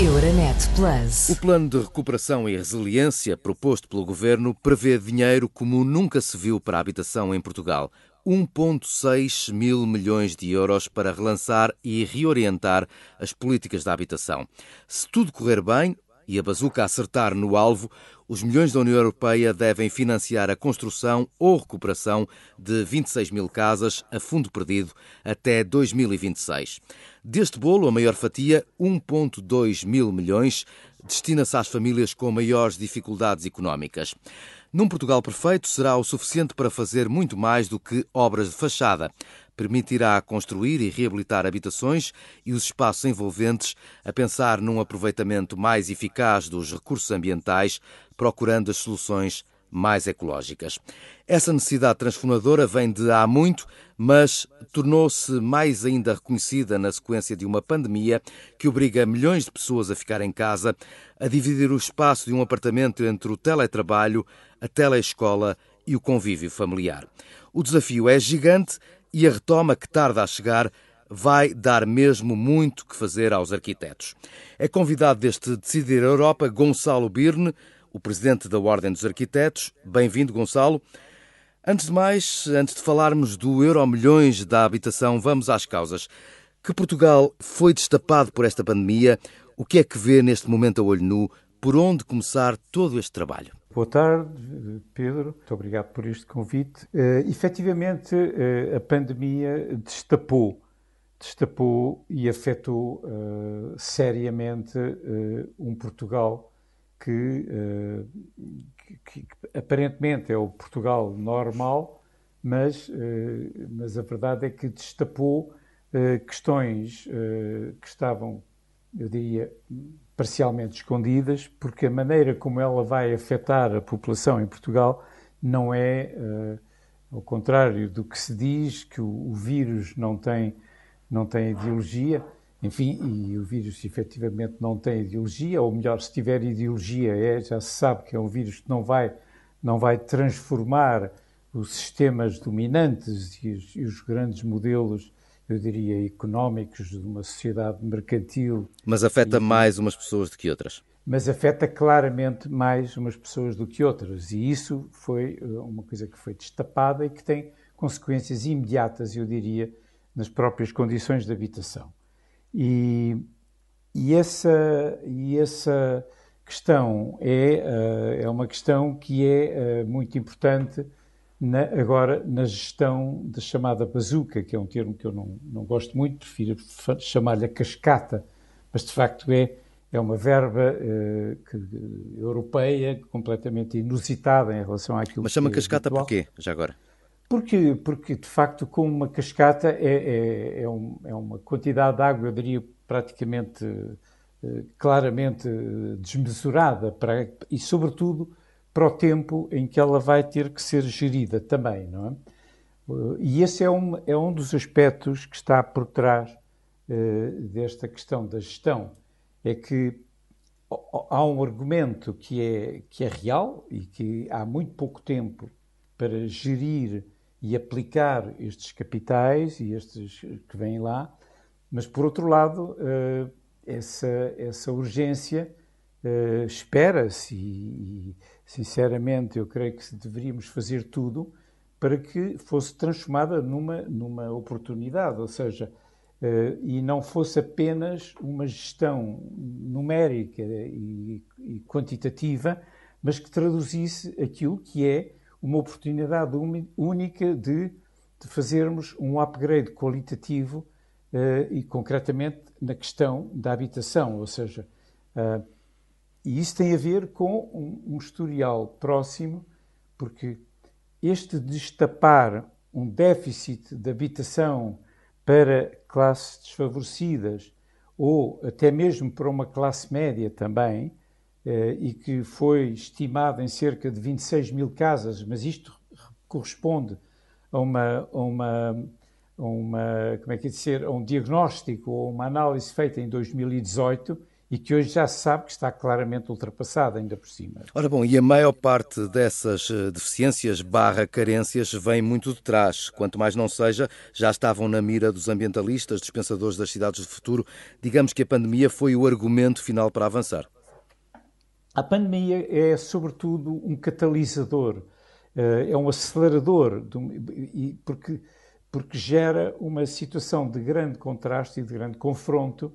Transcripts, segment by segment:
Euronet Plus. O plano de recuperação e resiliência proposto pelo governo prevê dinheiro como nunca se viu para a habitação em Portugal. 1,6 mil milhões de euros para relançar e reorientar as políticas da habitação. Se tudo correr bem e a bazuca acertar no alvo, os milhões da União Europeia devem financiar a construção ou recuperação de 26 mil casas a fundo perdido até 2026. Deste bolo, a maior fatia, 1,2 mil milhões, destina-se às famílias com maiores dificuldades económicas. Num Portugal perfeito, será o suficiente para fazer muito mais do que obras de fachada. Permitirá construir e reabilitar habitações e os espaços envolventes, a pensar num aproveitamento mais eficaz dos recursos ambientais, procurando as soluções mais ecológicas. Essa necessidade transformadora vem de há muito, mas tornou-se mais ainda reconhecida na sequência de uma pandemia que obriga milhões de pessoas a ficar em casa, a dividir o espaço de um apartamento entre o teletrabalho, a teleescola e o convívio familiar. O desafio é gigante e a retoma que tarda a chegar vai dar mesmo muito que fazer aos arquitetos. É convidado deste Decidir Europa Gonçalo Birne, o presidente da Ordem dos Arquitetos. Bem-vindo, Gonçalo. Antes de mais, antes de falarmos do euro milhões da habitação, vamos às causas. Que Portugal foi destapado por esta pandemia? O que é que vê neste momento a olho nu? Por onde começar todo este trabalho? Boa tarde, Pedro. Muito obrigado por este convite. Uh, efetivamente, uh, a pandemia destapou, destapou e afetou uh, seriamente uh, um Portugal que, que, que, aparentemente é o Portugal normal, mas, mas a verdade é que destapou questões que estavam, eu diria, parcialmente escondidas, porque a maneira como ela vai afetar a população em Portugal não é, uh, ao contrário do que se diz, que o, o, vírus não tem, não tem ideologia, enfim, e o vírus efetivamente não tem ideologia, ou melhor, se tiver ideologia, é, já se sabe que é um vírus que não vai, não vai transformar os sistemas dominantes e os, e os grandes modelos eu diria, económicos de uma sociedade mercantil. Mas afeta e, mais umas pessoas do que outras. Mas afeta claramente mais umas pessoas do que outras. E isso foi eh, uma coisa que foi destapada e que tem consequências imediatas, eu diria, nas próprias condições de habitação. E, e, essa, e essa questão é, eh, é uma questão que é eh, muito importante na, agora na gestão da chamada bazuca, que é um termo que eu não, não gosto muito, prefiro chamar-lhe a cascata, mas de facto é, é uma verba uh, que, europeia completamente inusitada em relação àquilo mas chama que é cascata habitual. porquê, já agora? Porque, porque de facto, com uma cascata é, é, é, um, é uma quantidade de água, eu diria, praticamente, uh, claramente desmesurada, para, e sobretudo para o tempo em que ela vai ter que ser gerida também, não é? E esse é um, é um dos aspectos que está por trás uh, desta questão da gestão. É que há um argumento que é, que é real e que há muito pouco tempo para gerir e aplicar estes capitais e estes que vêm lá, mas por outro lado, uh, essa, essa urgência espera-se e, sinceramente, eu creio que deveríamos fazer tudo para que fosse transformada numa, numa oportunidade, ou seja, uh, e não fosse apenas uma gestão numérica e, e, quantitativa, mas que traduzisse aquilo que é uma oportunidade única de, de fazermos um upgrade qualitativo uh, e, concretamente, na questão da habitação, ou seja, uh, e isso tem a ver com um, um historial próximo, porque este destapar um déficit de habitação para classes desfavorecidas ou até mesmo para uma classe média também, eh, e que foi estimado em cerca de 26 mil casas, mas isto corresponde a uma, a uma, uma como é que é dizer, um diagnóstico ou uma análise feita em 2018 e que hoje já se sabe que está claramente ultrapassada, ainda por cima. Ora bom, e a maior parte dessas eh, deficiências barra carências vem muito de trás. Quanto mais não seja, já estavam na mira dos ambientalistas, dos pensadores das cidades do futuro. Digamos que a pandemia foi o argumento final para avançar. A pandemia é, sobretudo, um catalisador, eh, é um acelerador, porque, porque gera uma situação de grande contraste e de grande confronto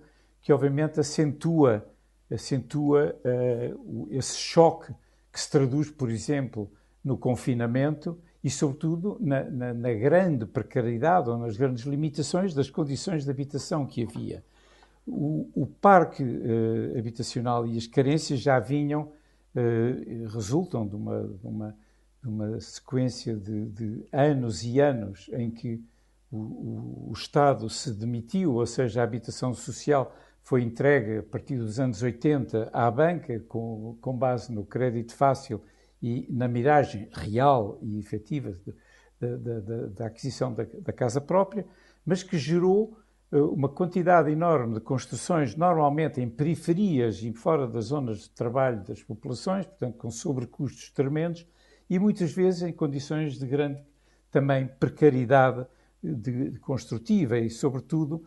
que obviamente acentua, acentua uh, esse choque que se traduz, por exemplo, no confinamento e, sobretudo, na, na, na, grande precariedade ou nas grandes limitações das condições de habitação que havia. O, o parque uh, habitacional e as carências já vinham, uh, resultam de uma, de uma, de uma sequência de, de, anos e anos em que o, o, o Estado se demitiu, ou seja, a habitação social foi entregue a partir dos anos 80 à banca, com, com base no crédito fácil e na miragem real e efetiva da aquisição da, da, casa própria, mas que gerou uh, uma quantidade enorme de construções, normalmente em periferias e fora das zonas de trabalho das populações, portanto com sobrecustos tremendos, e muitas vezes em condições de grande também precariedade de, de construtiva e, sobretudo,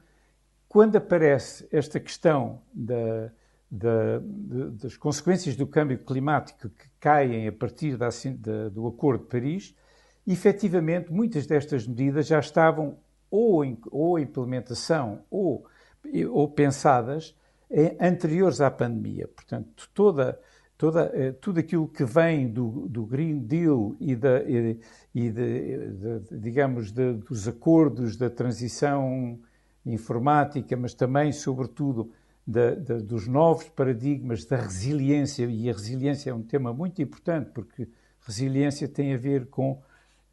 quando aparece esta questão da, da, de, das consequências do câmbio climático que caem a partir da, do Acordo de Paris, efetivamente muitas destas medidas já estavam ou em, ou em implementação ou, ou pensadas em, anteriores à pandemia. Portanto, toda, toda, eh, tudo aquilo que vem do, do Green Deal e, da, e, de, de, digamos, dos acordos da transição informática, mas também, sobretudo, da, da, dos novos paradigmas da resiliência, e a resiliência é um tema muito importante, porque resiliência tem a ver com,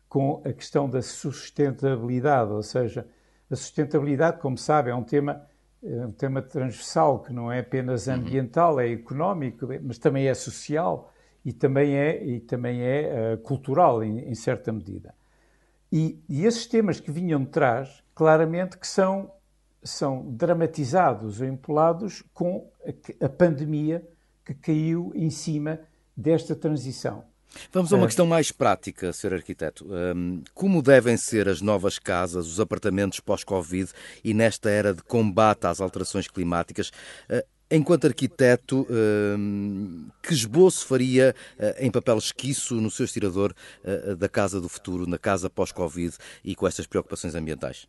com a questão da sustentabilidade, ou seja, a sustentabilidade, como sabe, é um tema, é um tema transversal, que não é apenas uhum. ambiental, é económico, mas também é social e também é, e também é uh, cultural, em, em, certa medida. E, e esses temas que vinham de trás, claramente que são são dramatizados ou empolados com a, pandemia que caiu em cima desta transição. Vamos a uma questão mais prática, Sr. Arquiteto. Como devem ser as novas casas, os apartamentos pós-Covid e nesta era de combate às alterações climáticas? Ah, enquanto arquiteto, que esboço faria ah, em papel esquiço no seu estirador da casa do futuro, na casa pós-Covid e com estas preocupações ambientais?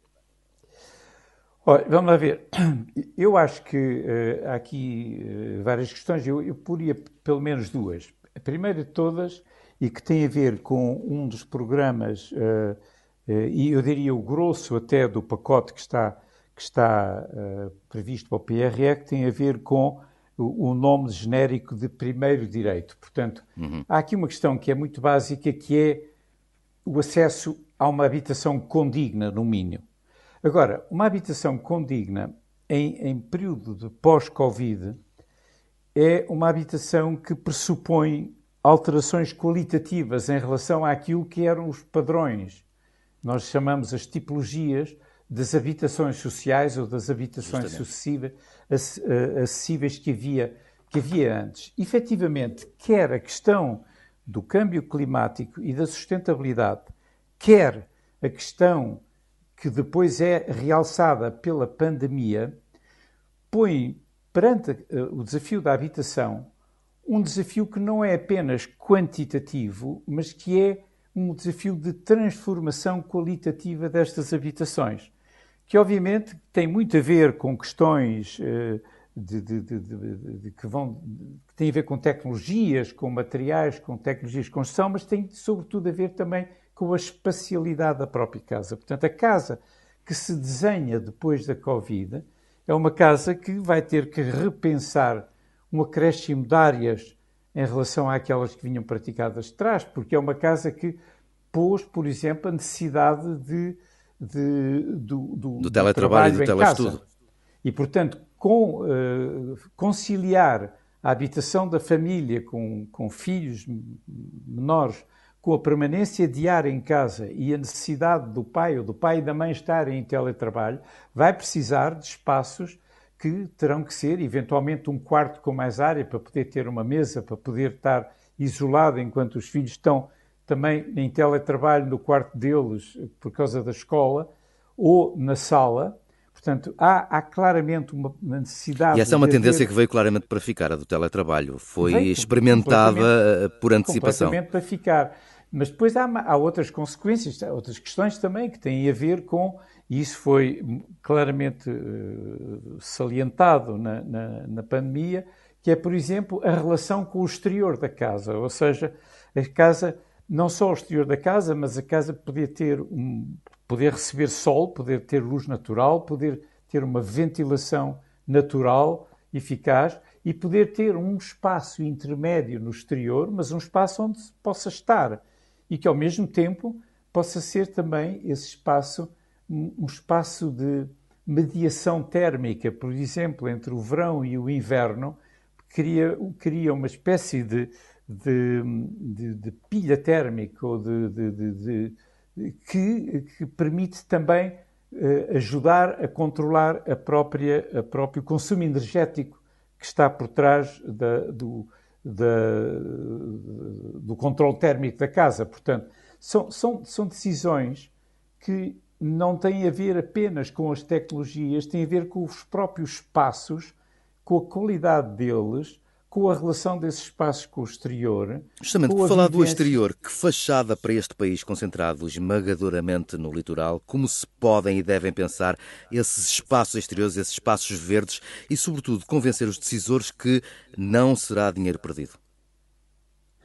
Olha, vamos lá ver. Eu acho que uh, há aqui uh, várias questões, eu, eu poria pelo menos duas. A primeira de todas, e que tem a ver com um dos programas, uh, e eu diria o grosso até do pacote que está, que está previsto para o PRE, que tem a ver com o, o nome genérico de primeiro direito. Portanto, uhum. há aqui uma questão que é muito básica, que é o acesso a uma habitação condigna, no mínimo. Agora, uma habitação condigna em, em período de pós-Covid é uma habitação que pressupõe alterações qualitativas em relação àquilo que eram os padrões. Nós chamamos as tipologias das habitações sociais ou das habitações sucessivas, eh, acessíveis que havia, que havia antes. Efetivamente, quer a questão do câmbio climático e da sustentabilidade, quer a questão que depois é realçada pela pandemia, põe perante eh, o desafio da habitação um desafio que não é apenas quantitativo, mas que é um desafio de transformação qualitativa destas habitações, que obviamente tem muito a ver com questões uh, de, de, de, que vão que têm a ver com tecnologias, com materiais, com tecnologias de construção, mas tem sobretudo a ver também com a espacialidade da própria casa. Portanto, a casa que se desenha depois da Covid é uma casa que vai ter que repensar um acréscimo de áreas em relação àquelas que vinham praticadas de trás, porque é uma casa que pôs, por exemplo, a necessidade de, de do, do, do, teletrabalho e do telestudo. E, portanto, com, uh, conciliar a habitação da família com, com filhos menores com a permanência diária em casa e a necessidade do pai ou do pai e da mãe estarem em teletrabalho, vai precisar de espaços que terão que ser, eventualmente, um quarto com mais área para poder ter uma mesa, para poder estar isolado enquanto os filhos estão também em teletrabalho no quarto deles por causa da escola ou na sala. Portanto, há, há claramente uma necessidade. E essa é uma tendência que veio claramente para ficar, a do teletrabalho. Foi veio, experimentada eh, por antecipação. Completamente para ficar. Mas depois há, há outras consequências, há outras questões também que têm a ver com, e isso foi claramente uh, salientado na, na, na, pandemia, que é, por exemplo, a relação com o exterior da casa. Ou seja, a casa, não só o exterior da casa, mas a casa poder ter um, poder receber sol, poder ter luz natural, poder ter uma ventilação natural, eficaz, e poder ter um espaço intermédio no exterior, mas um espaço onde se possa estar e que ao mesmo tempo possa ser também esse espaço um espaço de mediação térmica, por exemplo, entre o verão e o inverno, cria, cria uma espécie de, de, de, de pilha térmica ou de, que, que, permite também uh, ajudar a controlar a própria, a próprio consumo energético que está por trás da, do, da, do controle térmico da casa. Portanto, são, são, são decisões que não têm a ver apenas com as tecnologias, têm a ver com os próprios espaços, com a qualidade deles, com a relação desses espaços com o exterior. Justamente, por falar vivência... do exterior, que fachada para este país concentrado esmagadoramente no litoral, como se podem e devem pensar esses espaços exteriores, esses espaços verdes e, sobretudo, convencer os decisores que não será dinheiro perdido?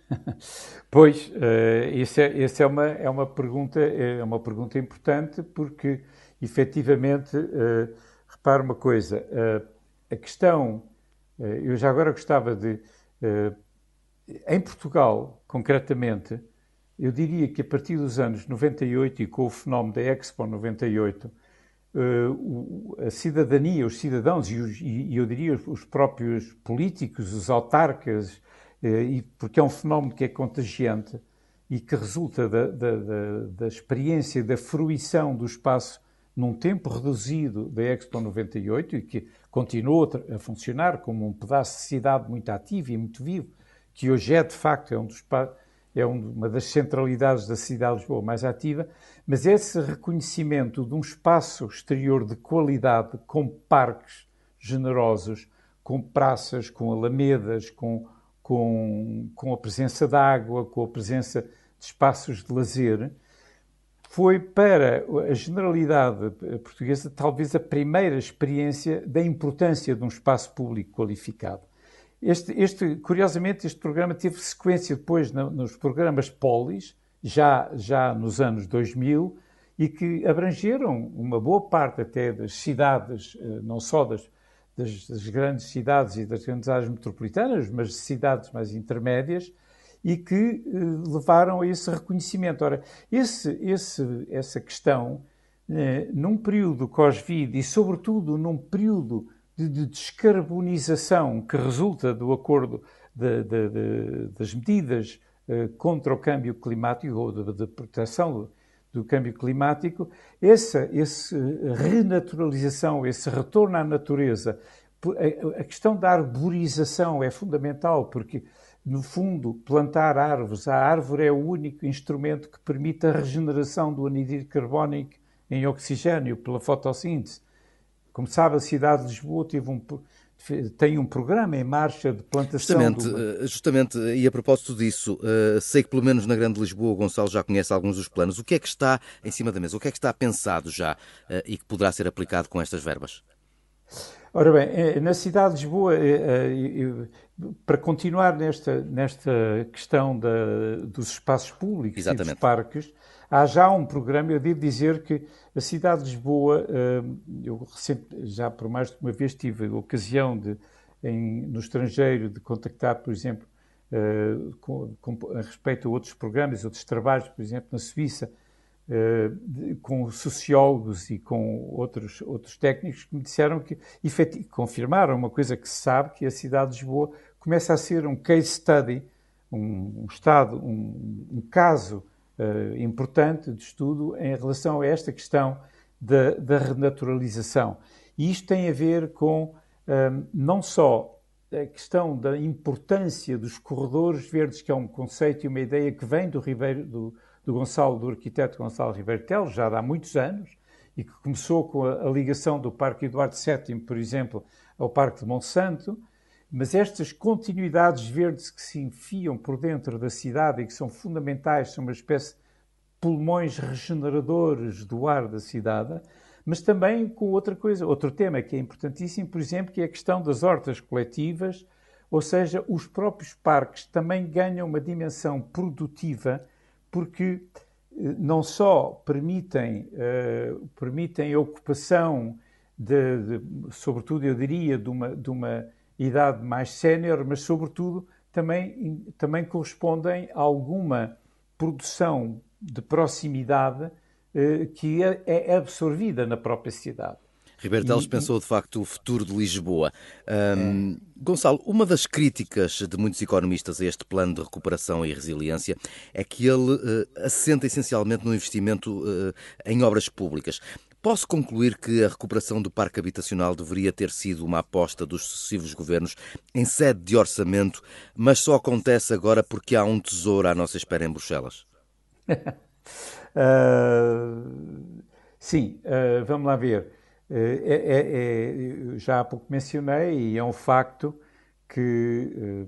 Pois, uh, isso, é, isso é, uma, é, uma pergunta, é uma pergunta importante porque, efetivamente, uh, repara uma coisa, uh, a questão eh, eu já agora gostava de. Eh, em Portugal, concretamente, eu diria que a partir dos anos 98 e com o fenómeno da Expo 98, eh, a cidadania, os cidadãos e, eu diria os próprios políticos, os autarcas, porque é um fenómeno que é contagiante e que resulta da, da, da experiência, da fruição do espaço num tempo reduzido da Expo 98 e que continuou a funcionar como um pedaço de cidade muito ativo e muito vivo, que hoje é de facto é, um dos, é uma das centralidades da cidade de Lisboa mais ativa, mas esse reconhecimento de um espaço exterior de qualidade, com parques generosos, com praças, com alamedas, com, com, com a presença de água, com a presença de espaços de lazer, foi para a generalidade portuguesa talvez a primeira experiência da importância de um espaço público qualificado. Este, este curiosamente, este programa teve sequência depois no, nos programas Polis, já, já nos anos 2000, e que abrangeram uma boa parte até das cidades, eh, não só das, das, das grandes cidades e das grandes áreas metropolitanas, mas de cidades mais intermédias, e que eh, levaram a esse reconhecimento. Ora, esse, esse, essa questão, eh, num período pós-Covid e, sobretudo, num período de, de, descarbonização que resulta do acordo de, de, das medidas eh, contra o câmbio climático ou de, proteção do câmbio climático, essa, essa renaturalização, esse retorno à natureza, a, a questão da arborização é fundamental, porque no fundo, plantar árvores. A árvore é o único instrumento que permite a regeneração do anidrido carbónico em oxigênio pela fotossíntese. Como sabe, a cidade de Lisboa um, tem um programa em marcha de plantação. Justamente, do... Eh, justamente e a propósito disso, uh, sei que pelo menos na Grande Lisboa o Gonçalo já conhece alguns dos planos. O que é que está em cima da mesa? O que é que está pensado já uh, e que poderá ser aplicado com estas verbas? Ora bem, na cidade de Lisboa, para continuar nesta, nesta questão da, dos espaços públicos Exatamente. e dos parques, há já um programa, eu devo dizer que a cidade de Lisboa, eu já por mais de uma vez tive a ocasião de, em, no estrangeiro de contactar, por exemplo, com, com, a respeito a outros programas, outros trabalhos, por exemplo, na Suíça, com sociólogos e com outros, outros técnicos que me disseram que, confirmaram uma coisa que se sabe, que a cidade de Lisboa começa a ser um case study, um, um estado, um, um caso uh, importante de estudo em relação a esta questão da, da renaturalização. E isto tem a ver com um, não só a questão da importância dos corredores verdes, que é um conceito e uma ideia que vem do, Ribeiro, do, do Gonçalo, do arquiteto Gonçalo Ribeiro Telo, já há muitos anos, e que começou com a, a ligação do Parque Eduardo VII, por exemplo, ao Parque de Monsanto, mas estas continuidades verdes que se enfiam por dentro da cidade e que são fundamentais, são uma espécie de pulmões regeneradores do ar da cidade, mas também com outra coisa, outro tema que é importantíssimo, por exemplo, que é a questão das hortas coletivas, ou seja, os próprios parques também ganham uma dimensão produtiva porque eh, não só permitem, uh, permitem a ocupação de, de, sobretudo eu diria, de uma, de uma idade mais sénior, mas sobretudo também, também correspondem a alguma produção de proximidade que é, é absorvida na própria cidade. Ribeiro Teles pensou de facto o futuro de Lisboa. Um, é. Gonçalo, uma das críticas de muitos economistas a este plano de recuperação e resiliência é que ele uh, assenta essencialmente no investimento uh, em obras públicas. Posso concluir que a recuperação do parque habitacional deveria ter sido uma aposta dos sucessivos governos em sede de orçamento, mas só acontece agora porque há um tesouro à nossa espera em Bruxelas? uh, sim, uh, vamos lá ver. Uh, é, é, é, já há pouco mencionei, e é um facto que,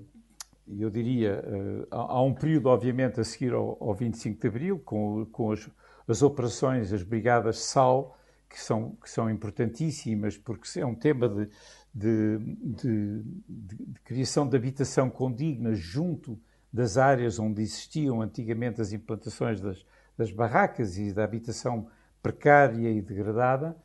eu diria, há, um período, obviamente, a seguir ao, ao 25 de Abril, com, com as, as operações, as brigadas SAL, que são, que são importantíssimas, porque é um tema de, de, de, de criação de habitação condigna junto das áreas onde existiam antigamente as implantações das, das barracas e da habitação precária e degradada.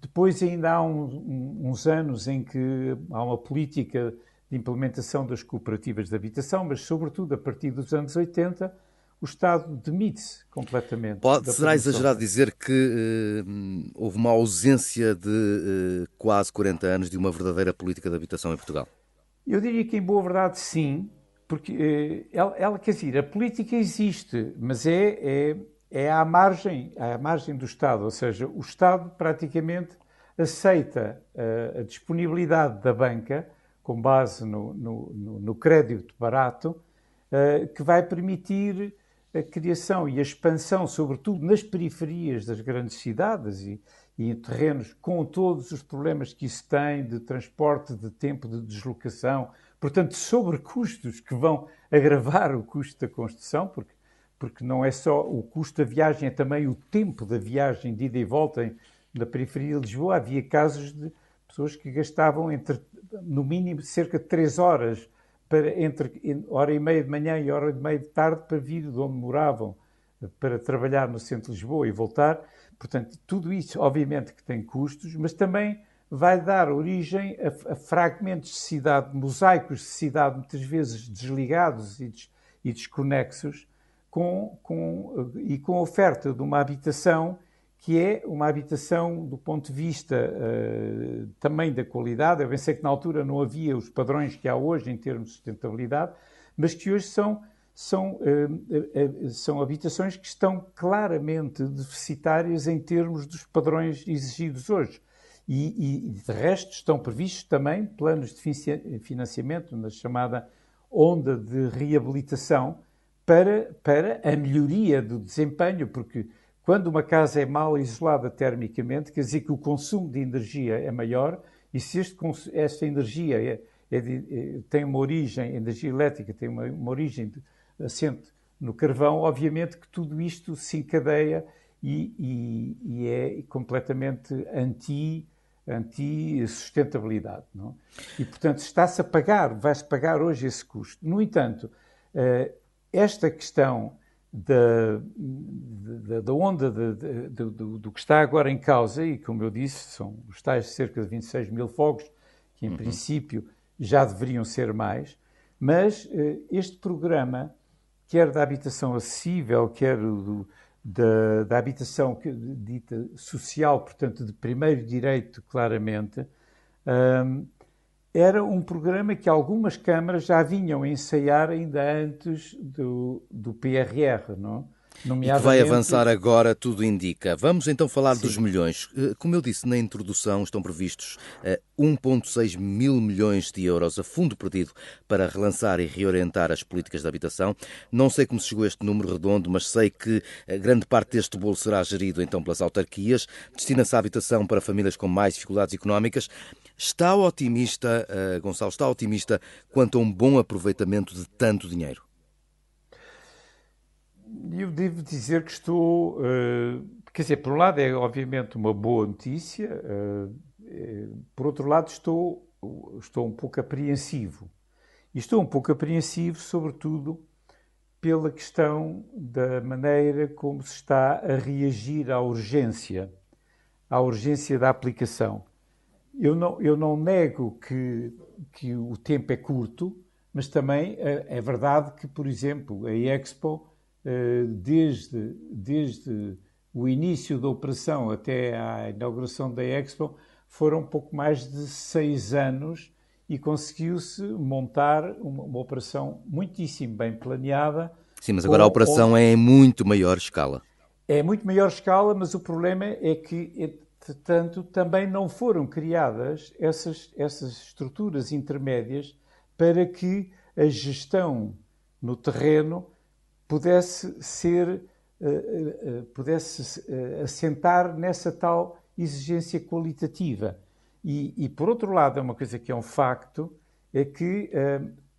Depois ainda há um, um, uns anos em que há uma política de implementação das cooperativas de habitação, mas sobretudo a partir dos anos 80 o Estado demite-se completamente. Pode, será exagerado dizer que uh, houve uma ausência de uh, quase 40 anos de uma verdadeira política de habitação em Portugal? Eu diria que, em boa verdade, sim, porque uh, ela, ela, quer dizer, a política existe, mas é, é é à margem, à margem do Estado, ou seja, o Estado praticamente aceita uh, a disponibilidade da banca, com base no, no, no crédito barato, uh, que vai permitir a criação e a expansão, sobretudo nas periferias das grandes cidades e, e em terrenos com todos os problemas que isso tem de transporte, de tempo de deslocação, portanto, sobre custos que vão agravar o custo da construção, porque porque não é só o custo da viagem, é também o tempo da viagem de ida e volta na periferia de Lisboa. Havia casos de pessoas que gastavam entre, no mínimo cerca de três horas para, entre hora e meia de manhã e hora e meia de tarde para vir de onde moravam para trabalhar no centro de Lisboa e voltar. Portanto, tudo isso, obviamente, que tem custos, mas também vai dar origem a, a fragmentos de cidade, mosaicos de cidade, muitas vezes desligados e, des, e desconexos, com, com, e com a oferta de uma habitação que é uma habitação do ponto de vista uh, também da qualidade. Eu pensei que na altura não havia os padrões que há hoje em termos de sustentabilidade, mas que hoje são, são, uh, uh, são habitações que estão claramente deficitárias em termos dos padrões exigidos hoje. E, e de resto estão previstos também planos de financiamento na chamada onda de reabilitação, para, para a melhoria do desempenho, porque quando uma casa é mal isolada termicamente, quer dizer que o consumo de energia é maior, e se este, esta energia é, é de, é, tem uma origem, energia elétrica tem uma, uma origem assente no carvão, obviamente que tudo isto se encadeia e, e, e é completamente anti anti-sustentabilidade. Não? E, portanto, está-se a pagar, vai-se pagar hoje esse custo. No entanto, uh, esta questão da, da, da onda de, de, de, do, do, que está agora em causa, e como eu disse, são os tais cerca de 26 mil fogos, que em uhum. princípio já deveriam ser mais, mas uh, este programa, quer da habitação acessível, quer do, da, da, habitação dita social, portanto, de primeiro direito, claramente, um, era um programa que algumas câmaras já vinham ensaiar ainda antes do, do PRR, não? Nomeadamente... Que vai avançar agora, tudo indica. Vamos então falar Sim. dos milhões. Eh, como eu disse na introdução, estão previstos 1,6 eh, mil milhões de euros a fundo perdido para relançar e reorientar as políticas de habitação. Não sei como se chegou a este número redondo, mas sei que eh, grande parte deste bolo será gerido então pelas autarquias. Destina-se à habitação para famílias com mais dificuldades económicas. Está otimista, Gonçalo, está otimista quanto a um bom aproveitamento de tanto dinheiro? Eu devo dizer que estou. Uh, quer dizer, por um lado é obviamente uma boa notícia, uh, por outro lado estou, estou um pouco apreensivo. E estou um pouco apreensivo, sobretudo, pela questão da maneira como se está a reagir à urgência, à urgência da aplicação. Eu não, eu não nego que, que o tempo é curto, mas também é, verdade que, por exemplo, a Expo eh, desde, desde o início da operação até à inauguração da Expo, foram pouco mais de seis anos e conseguiu-se montar uma, uma, operação muitíssimo bem planeada. Sim, mas agora com, a operação com... é em muito maior escala. É muito maior escala, mas o problema é que, entretanto, também não foram criadas essas, essas estruturas intermédias para que a gestão no terreno pudesse ser, uh, uh, pudesse assentar nessa tal exigência qualitativa. E, e, por outro lado, é uma coisa que é um facto, é que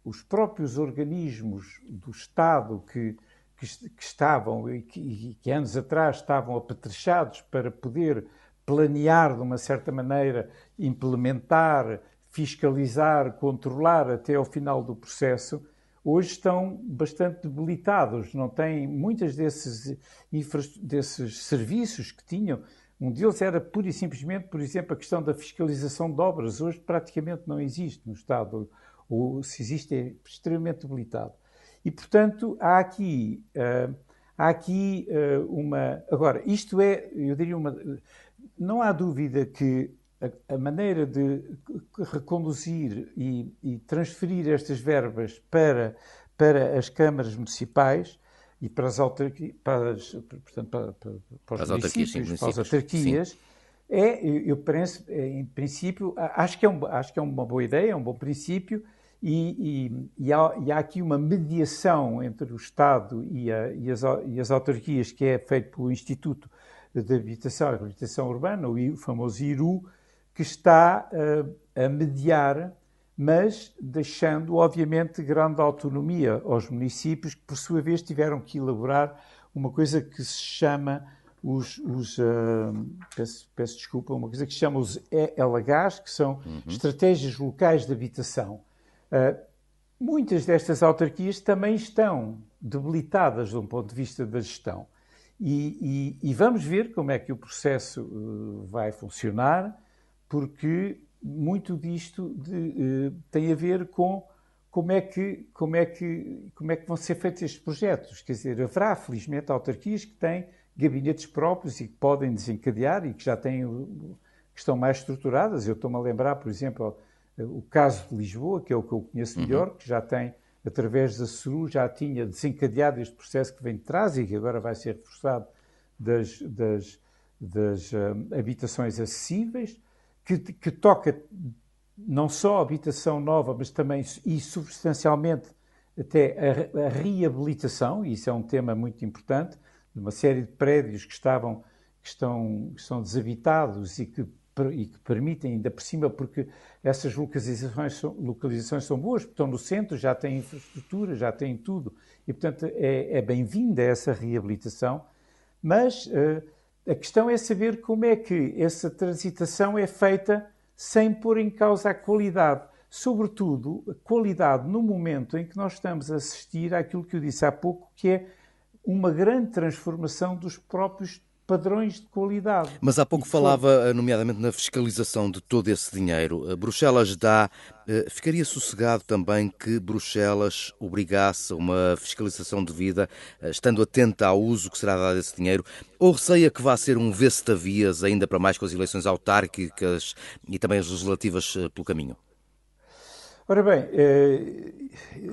os próprios organismos do Estado que, que, que estavam e que, e que anos atrás estavam apetrechados para poder planear de uma certa maneira, implementar, fiscalizar, controlar até ao final do processo, hoje estão bastante debilitados, não têm muitas desses, desses serviços que tinham. Um deles era pura e simplesmente, por exemplo, a questão da fiscalização de obras. Hoje praticamente não existe no Estado, ou se existe é extremamente debilitado. E, portanto, há aqui, uh, há aqui uh, uma. Agora, isto é, eu diria, uma. Não há dúvida que a, a maneira de reconduzir e, e, transferir estas verbas para, para as câmaras municipais e para as autarquias, para, as, portanto, para, para, para os para municípios, sim, para as autarquias, sim. é, eu penso, é, em princípio, acho que, é um, acho que é uma boa ideia, é um bom princípio, e, e, e, há, e há, aqui uma mediação entre o Estado e, a, as, as, autarquias que é feito pelo Instituto de Habitação e Reabilitação Urbana, o famoso IRU, que está uh, a mediar, mas deixando, obviamente, grande autonomia aos municípios, que, por sua vez, tiveram que elaborar uma coisa que se chama os, os uh, peço, peço, desculpa, uma coisa que se chama os ELHs, que são uhum. estratégias locais de habitação. Uh, muitas destas autarquias também estão debilitadas de um ponto de vista da gestão. E, e, e vamos ver como é que o processo uh, vai funcionar porque muito disto de, uh, tem a ver com como é, que, como, é que, como é que vão ser feitos estes projetos. Quer dizer, haverá, felizmente, autarquias que têm gabinetes próprios e que podem desencadear e que já têm, que estão mais estruturadas. Eu estou-me a lembrar, por exemplo, o caso de Lisboa, que é o que eu conheço uhum. melhor, uhum. que já tem, através da SURU, já tinha desencadeado este processo que vem de trás e que agora vai ser reforçado das, das, das uh, habitações acessíveis que, que toca não só a habitação nova, mas também e substancialmente até a, a, reabilitação, e isso é um tema muito importante, de uma série de prédios que estavam que estão, que desabitados e que, e que permitem, ainda por cima, porque essas localizações são, localizações são boas, estão no centro, já têm infraestrutura, já têm tudo, e portanto é, é bem-vinda essa reabilitação, mas uh, a questão é saber como é que essa transitação é feita sem pôr em causa a qualidade. Sobretudo, a qualidade no momento em que nós estamos a assistir àquilo que eu disse há pouco, que é uma grande transformação dos próprios padrões de qualidade. Mas há pouco falava, eh, nomeadamente, na fiscalização de todo esse dinheiro. Eh, Bruxelas dá. Eh, ficaria sossegado também que Bruxelas obrigasse uma fiscalização devida, estando atenta ao uso que será dado desse dinheiro, ou receia que vá ser um vê-se-vias ainda para mais com as eleições autárquicas e também as legislativas pelo caminho? Ora bem,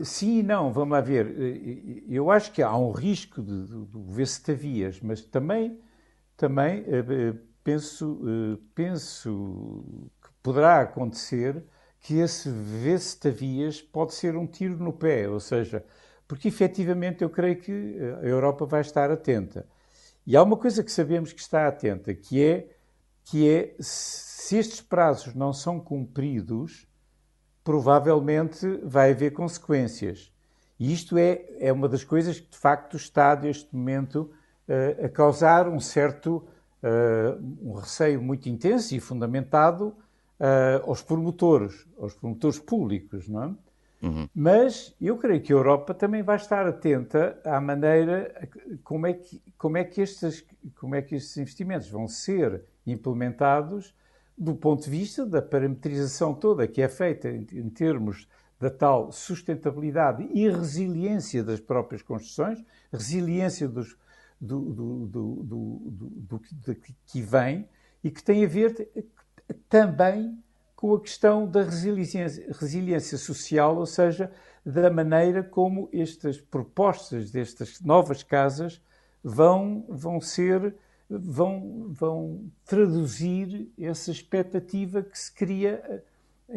sim e não, vamos lá ver. Eu acho que há um risco de, de, de ver-se mas também, também uh, penso, penso que poderá acontecer que esse ver-se pode ser um tiro no pé, ou seja, porque efetivamente eu creio que a Europa vai estar atenta. E há uma coisa que sabemos que está atenta, que é, que é se estes prazos não são cumpridos, provavelmente vai haver consequências. E isto é, é uma das coisas que de facto está neste momento uh, a causar um certo uh, um receio muito intenso e fundamentado uh, aos promotores, aos promotores públicos, não é? Uhum. Mas eu creio que a Europa também vai estar atenta à maneira como é que, como é que, estes, como é que estes investimentos vão ser implementados do ponto de vista da parametrização toda que é feita em termos da tal sustentabilidade e resiliência das próprias construções, resiliência dos, do, do, do, do, que vem e que tem a ver também com a questão da resiliência, resiliência social, ou seja, da maneira como estas propostas destas novas casas vão, vão ser vão, vão traduzir essa expectativa que se cria eh,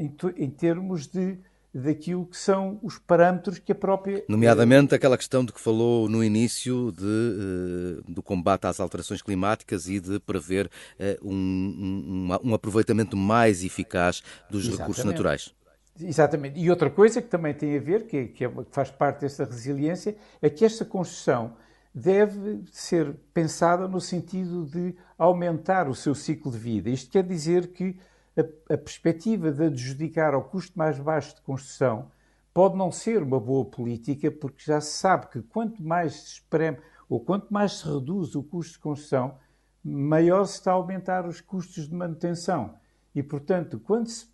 em, em termos de daquilo que são os parâmetros que a própria. Nomeadamente aquela questão de que falou no início de, uh, do combate às alterações climáticas e de prever uh, um, um, um, aproveitamento mais eficaz dos Exatamente. recursos naturais. Exatamente. E outra coisa que também tem a ver, que, que, é, que faz parte dessa resiliência, é que esta construção deve ser pensada no sentido de aumentar o seu ciclo de vida. Isto quer dizer que a, a perspectiva de adjudicar ao custo mais baixo de construção pode não ser uma boa política, porque já se sabe que quanto mais se espreme ou quanto mais se reduz o custo de construção, maior se está a aumentar os custos de manutenção. E, portanto, quando se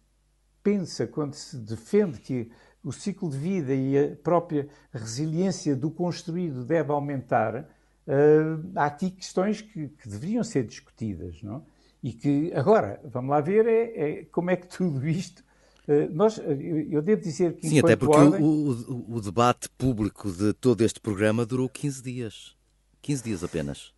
pensa, quando se defende que o ciclo de vida e a própria resiliência do construído deve aumentar, uh, há aqui questões que, que, deveriam ser discutidas. Não? E que, agora, vamos lá ver é, é como é que tudo isto. Uh, nós, eu devo dizer que. Sim, até porque ordem... o, o, o debate público de todo este programa durou 15 dias. 15 dias apenas.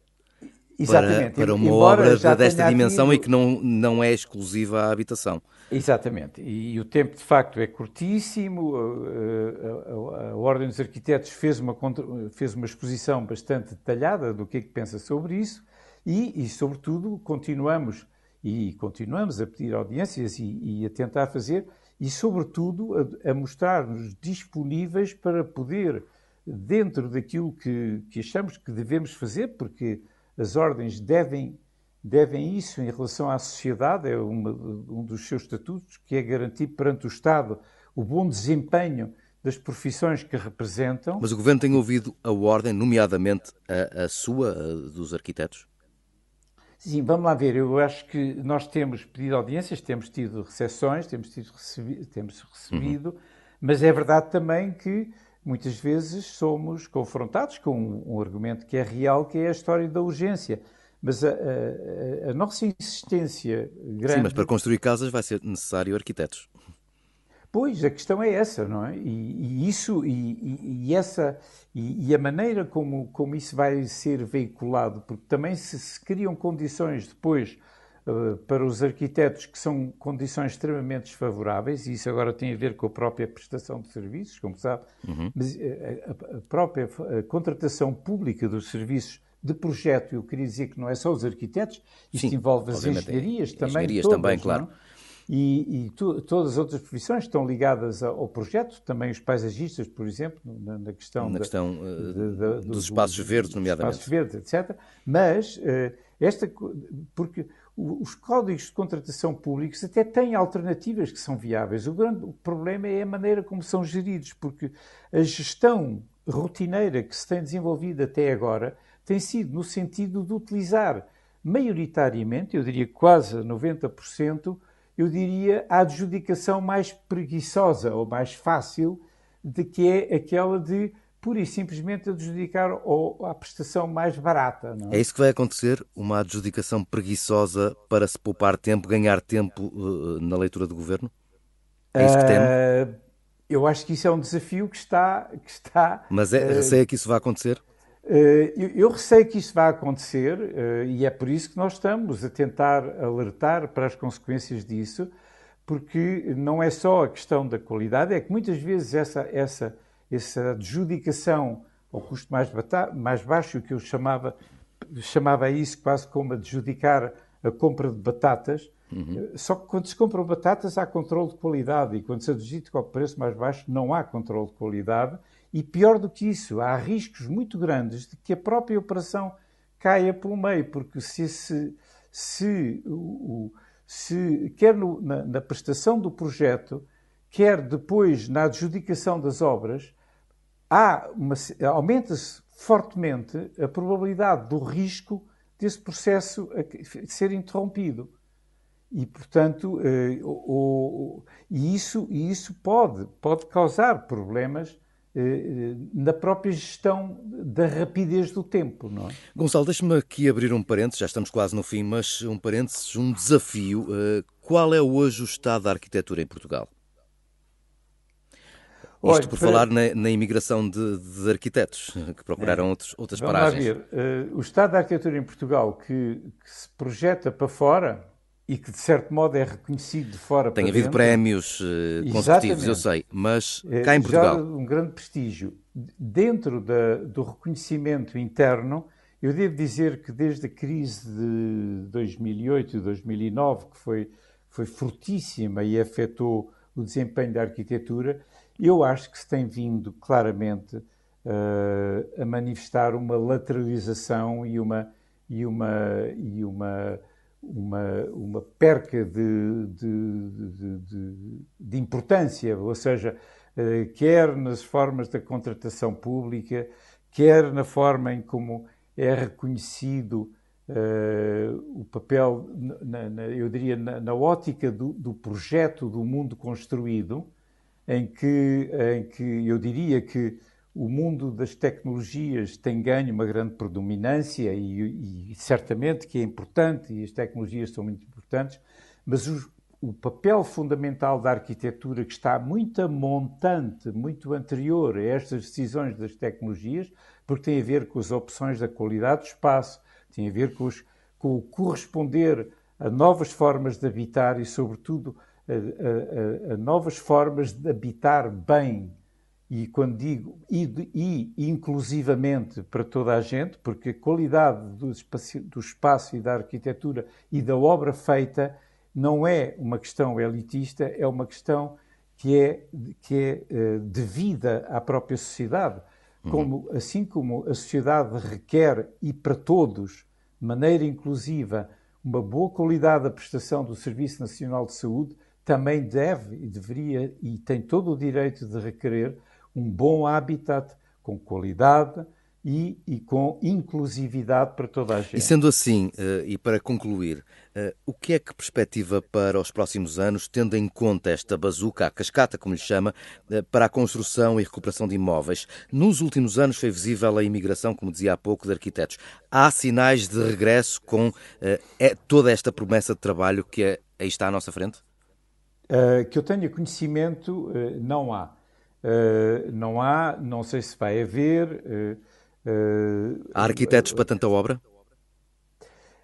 Exatamente. Para, para uma Embora obra desta dimensão havido... e que não, não é exclusiva à habitação. Exatamente. E, e o tempo, de facto, é curtíssimo. A, a, a, Ordem dos Arquitetos fez uma, fez uma exposição bastante detalhada do que é que pensa sobre isso e, e sobretudo, continuamos e continuamos a pedir audiências e, e a tentar fazer e, sobretudo, a, a mostrar-nos disponíveis para poder, dentro daquilo que, que achamos que devemos fazer, porque as ordens devem, devem isso em relação à sociedade, é uma, um dos seus estatutos, que é garantir perante o Estado o bom desempenho das profissões que representam. Mas o Governo tem ouvido a ordem, nomeadamente a, a sua, a dos arquitetos? Sim, vamos lá ver. Eu acho que nós temos pedido audiências, temos tido recepções, temos, tido recebi temos recebido, uhum. mas é verdade também que muitas vezes somos confrontados com um, um, argumento que é real, que é a história da urgência. Mas a, a, a, nossa insistência grande. Sim, mas para construir casas vai ser necessário arquitetos. Pois, a questão é essa, não é? E, e isso, e, e essa, e, e, a maneira como, como isso vai ser veiculado, porque também se, se criam condições depois eh, para os arquitetos que são condições extremamente desfavoráveis, e isso agora tem a ver com a própria prestação de serviços, como sabe, uhum. mas eh, a, a própria a contratação pública dos serviços de projeto, eu queria dizer que não é só os arquitetos, isto Sim, envolve as engenharias também. Engenharias todas, também, claro. Não? E, e tu, todas as outras profissões estão ligadas ao projeto, também os paisagistas, por exemplo, na, na questão, na da, questão de, de, dos espaços do, verdes, nomeadamente. Espaços verdes, etc. Mas uh, esta, porque os códigos de contratação públicos até têm alternativas que são viáveis. O grande problema é a maneira como são geridos, porque a gestão rotineira que se tem desenvolvido até agora tem sido no sentido de utilizar maioritariamente, eu diria quase 90%, eu diria a adjudicação mais preguiçosa ou mais fácil, de que é aquela de pura e simplesmente adjudicar a prestação mais barata. É? é? isso que vai acontecer? Uma adjudicação preguiçosa para se poupar tempo, ganhar tempo uh, na leitura do governo? É isso que teme? Uh, eu acho que isso é um desafio que está. Que está Mas é, receia que isso vai acontecer? Eu, eu receio que isso vai acontecer e é por isso que nós estamos a tentar alertar para as consequências disso, porque não é só a questão da qualidade, é que muitas vezes essa, essa, essa adjudicação ao custo mais, mais baixo, que eu chamava, chamava isso quase como adjudicar a compra de batatas, uhum. só que quando se compram batatas há controle de qualidade e quando se adjudica ao preço mais baixo não há controle de qualidade e pior do que isso, há riscos muito grandes de que a própria operação caia pelo meio, porque se, se, se o, se quer no, na, na, prestação do projeto, quer depois na adjudicação das obras, aumenta-se fortemente a probabilidade do risco desse processo ser interrompido. E, portanto, eh, o, o, e isso, e isso pode, pode causar problemas na própria gestão da rapidez do tempo, não é? Gonçalo, deixe-me aqui abrir um parênteses, já estamos quase no fim, mas um parênteses, um desafio. Eh, qual é hoje o estado da arquitetura em Portugal? Olha, Isto por para... falar na, na imigração de, de, arquitetos, que procuraram é. outros, outras Vamos paragens. Lá ver. Uh, o estado da arquitetura em Portugal, que, que se projeta para fora, e que de certo modo é reconhecido de fora Tem havido dentro. prémios uh, consecutivos, eu sei, mas eh, cá em Portugal. Já um grande prestígio. Dentro da, do reconhecimento interno, eu devo dizer que desde a crise de 2008 e 2009, que foi, foi fortíssima e afetou o desempenho da arquitetura, eu acho que se tem vindo claramente uh, a manifestar uma lateralização e uma, e uma, e uma uma, uma perca de, de, de, de importância, ou seja, eh, quer nas formas da contratação pública, quer na forma em como é reconhecido uh, o papel, na, na, eu diria, na, na ótica do, do, projeto do mundo construído, em que, em que eu diria que o mundo das tecnologias tem ganho uma grande predominância e, e, certamente que é importante e as tecnologias são muito importantes, mas o, o papel fundamental da arquitetura que está muito montante, muito anterior a estas decisões das tecnologias, porque tem a ver com as opções da qualidade do espaço, tem a ver com, os, com o corresponder a novas formas de habitar e, sobretudo, a, a, a novas formas de habitar bem e quando digo e, e, inclusivamente para toda a gente, porque a qualidade do espaço, do espaço e da arquitetura e da obra feita não é uma questão elitista, é uma questão que é, que é uh, devida à própria sociedade. Uhum. Como, assim como a sociedade requer, e para todos, de maneira inclusiva, uma boa qualidade da prestação do Serviço Nacional de Saúde, também deve e deveria e tem todo o direito de requerer um bom habitat com qualidade e, e, com inclusividade para toda a gente. E sendo assim, uh, e para concluir, uh, o que é que perspectiva para os próximos anos, tendo em conta esta bazuca, a cascata, como lhe chama, uh, para a construção e recuperação de imóveis? Nos últimos anos foi visível a imigração, como dizia há pouco, de arquitetos. Há sinais de regresso com é toda esta promessa de trabalho que é, aí está à nossa frente? que eu tenha conhecimento, não há. Uh, não há, não sei se vai haver. Uh, há arquitetos para tanta obra?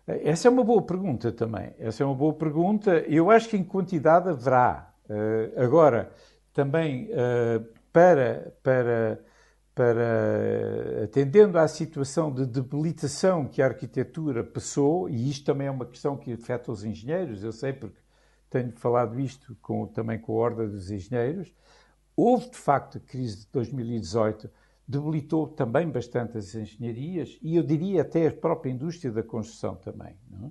Essa é uma boa pergunta também. Essa é uma boa pergunta. Eu acho que em quantidade haverá. agora, também para, para, para atendendo à situação de debilitação que a arquitetura passou, e isto também é uma questão que afeta os engenheiros, eu sei porque tenho falado isto com, também com a Ordem dos Engenheiros, Houve, de facto, a crise de 2018 debilitou também bastante as engenharias e eu diria até a própria indústria da construção também. É?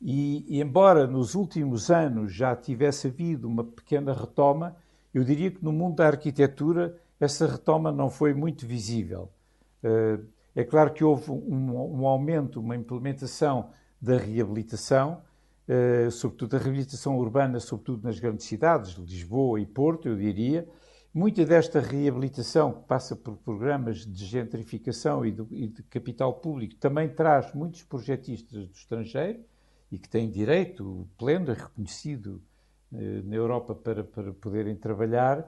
E, embora nos últimos anos já tivesse havido uma pequena retoma, eu diria que no mundo da arquitetura essa retoma não foi muito visível. Uh, é claro que houve um, um, aumento, uma implementação da reabilitação, uh, sobretudo da reabilitação urbana, sobretudo nas grandes cidades, Lisboa e Porto, eu diria, Muita desta reabilitação, que passa por programas de gentrificação e de, e de capital público, também traz muitos projetistas do estrangeiro e que têm direito pleno e reconhecido eh, na Europa para, para poderem trabalhar.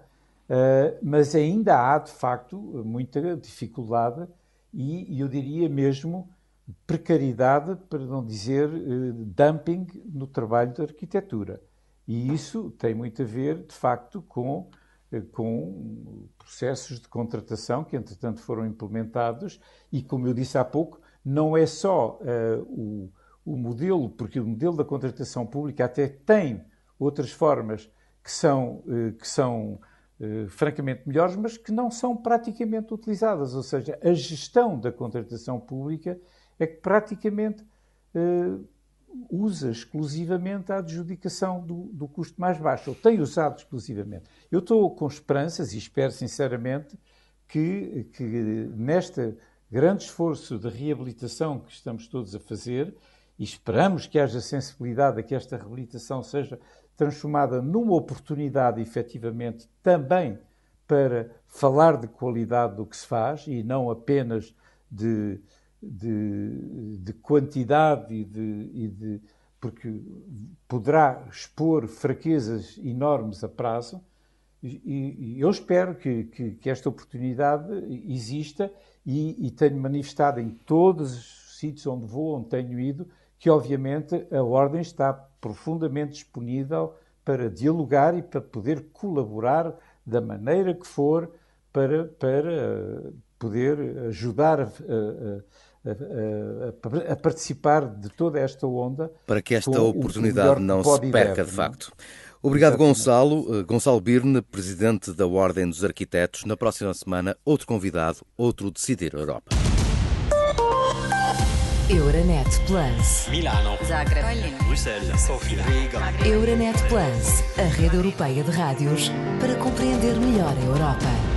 mas ainda há, de facto, muita dificuldade e, eu diria mesmo, precariedade, para não dizer dumping, no trabalho da arquitetura. E isso tem muito a ver, de facto, com com processos de contratação que, entretanto, foram implementados e, como eu disse há pouco, não é só uh, o, o modelo, porque o modelo da contratação pública até tem outras formas que são, uh, que são uh, francamente melhores, mas que não são praticamente utilizadas. Ou seja, a gestão da contratação pública é que praticamente usa exclusivamente a adjudicação do, do custo mais baixo, ou tem usado exclusivamente. Eu estou com esperanças e espero sinceramente que, que neste grande esforço de reabilitação que estamos todos a fazer, e esperamos que haja sensibilidade a que esta reabilitação seja transformada numa oportunidade, efetivamente, também para falar de qualidade do que se faz e não apenas de de, de quantidade e de, e de, porque poderá expor fraquezas enormes a prazo. E, e eu espero que, que, que, esta oportunidade exista e, e, tenho manifestado em todos os sítios onde vou, onde tenho ido, que obviamente a Ordem está profundamente disponível para dialogar e para poder colaborar da maneira que for para, para poder ajudar a, a, a, a, participar de toda esta onda. Para que esta oportunidade não se perca, deve, de facto. Obrigado, Exatamente. Gonçalo. Eh, Gonçalo Birne, presidente da Ordem dos Arquitetos. Na próxima semana, outro convidado, outro Decidir Europa. Euronet Plus. Milano. Zagreb. Bruxelas. Sofia. Riga. Euronet Plus, a rede europeia de rádios para compreender melhor a Europa.